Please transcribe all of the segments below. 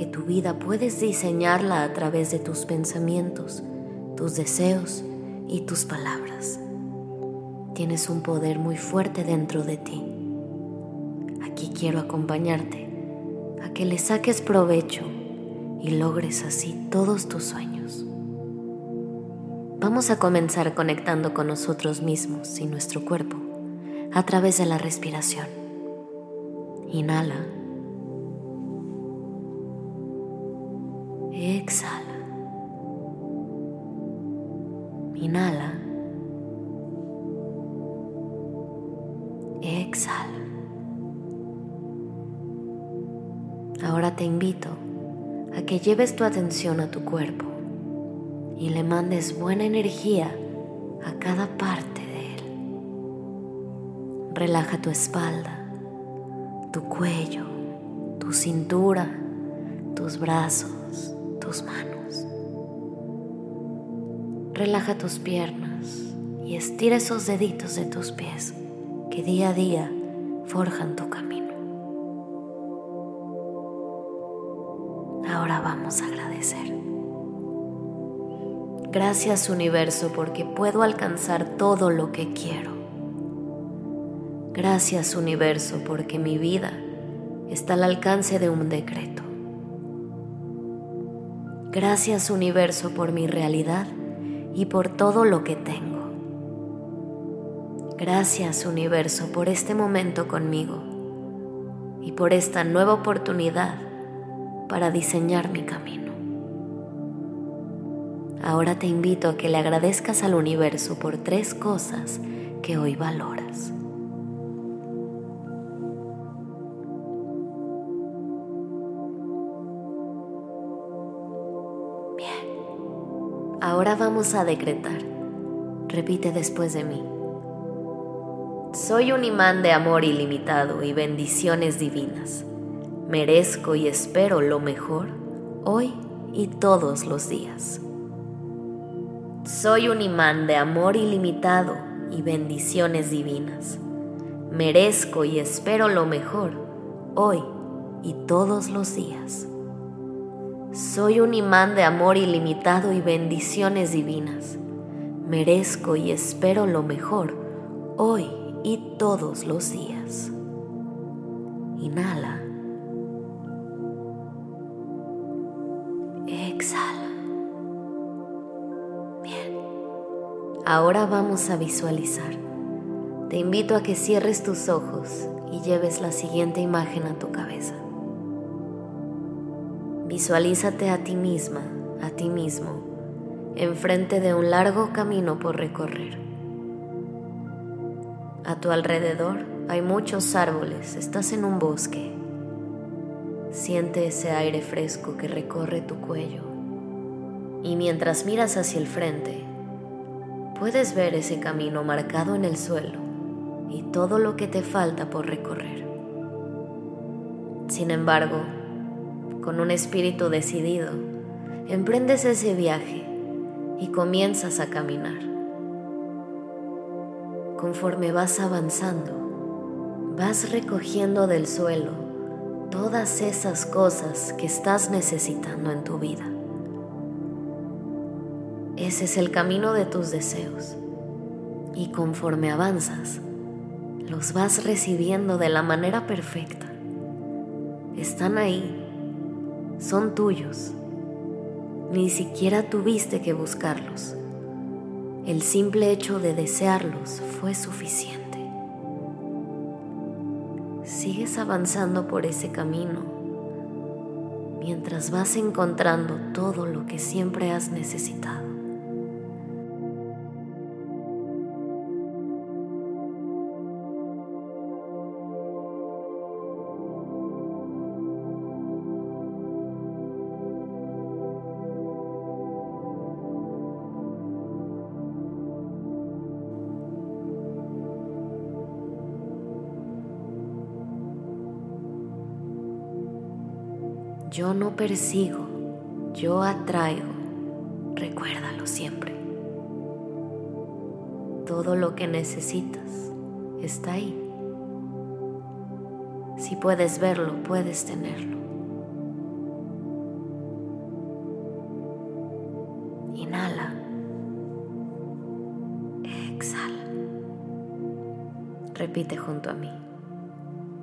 que tu vida puedes diseñarla a través de tus pensamientos, tus deseos y tus palabras. Tienes un poder muy fuerte dentro de ti. Aquí quiero acompañarte a que le saques provecho y logres así todos tus sueños. Vamos a comenzar conectando con nosotros mismos y nuestro cuerpo a través de la respiración. Inhala. Exhala. Inhala. Exhala. Ahora te invito a que lleves tu atención a tu cuerpo y le mandes buena energía a cada parte de él. Relaja tu espalda, tu cuello, tu cintura, tus brazos, manos. Relaja tus piernas y estira esos deditos de tus pies que día a día forjan tu camino. Ahora vamos a agradecer. Gracias universo porque puedo alcanzar todo lo que quiero. Gracias universo porque mi vida está al alcance de un decreto. Gracias universo por mi realidad y por todo lo que tengo. Gracias universo por este momento conmigo y por esta nueva oportunidad para diseñar mi camino. Ahora te invito a que le agradezcas al universo por tres cosas que hoy valoras. Ahora vamos a decretar. Repite después de mí. Soy un imán de amor ilimitado y bendiciones divinas. Merezco y espero lo mejor hoy y todos los días. Soy un imán de amor ilimitado y bendiciones divinas. Merezco y espero lo mejor hoy y todos los días. Soy un imán de amor ilimitado y bendiciones divinas. Merezco y espero lo mejor hoy y todos los días. Inhala. Exhala. Bien. Ahora vamos a visualizar. Te invito a que cierres tus ojos y lleves la siguiente imagen a tu cabeza. Visualízate a ti misma, a ti mismo, enfrente de un largo camino por recorrer. A tu alrededor hay muchos árboles, estás en un bosque. Siente ese aire fresco que recorre tu cuello. Y mientras miras hacia el frente, puedes ver ese camino marcado en el suelo y todo lo que te falta por recorrer. Sin embargo, con un espíritu decidido, emprendes ese viaje y comienzas a caminar. Conforme vas avanzando, vas recogiendo del suelo todas esas cosas que estás necesitando en tu vida. Ese es el camino de tus deseos y conforme avanzas, los vas recibiendo de la manera perfecta. Están ahí son tuyos. Ni siquiera tuviste que buscarlos. El simple hecho de desearlos fue suficiente. Sigues avanzando por ese camino mientras vas encontrando todo lo que siempre has necesitado. Yo no persigo, yo atraigo. Recuérdalo siempre. Todo lo que necesitas está ahí. Si puedes verlo, puedes tenerlo. Inhala. Exhala. Repite junto a mí.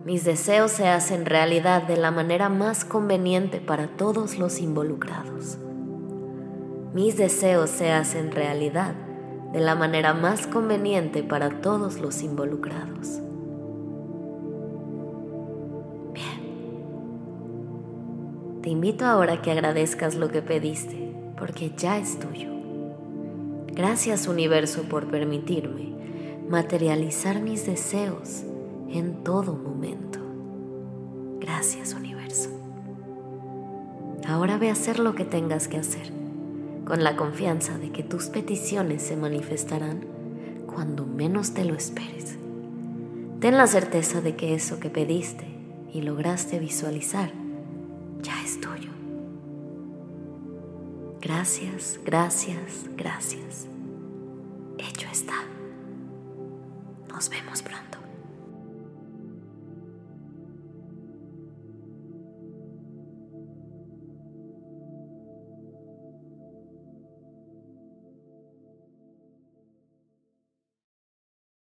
Mis deseos se hacen realidad de la manera más conveniente para todos los involucrados. Mis deseos se hacen realidad de la manera más conveniente para todos los involucrados. Bien. Te invito ahora a que agradezcas lo que pediste, porque ya es tuyo. Gracias universo por permitirme materializar mis deseos en todo momento. Gracias universo. Ahora ve a hacer lo que tengas que hacer, con la confianza de que tus peticiones se manifestarán cuando menos te lo esperes. Ten la certeza de que eso que pediste y lograste visualizar ya es tuyo. Gracias, gracias, gracias. Hecho está. Nos vemos pronto.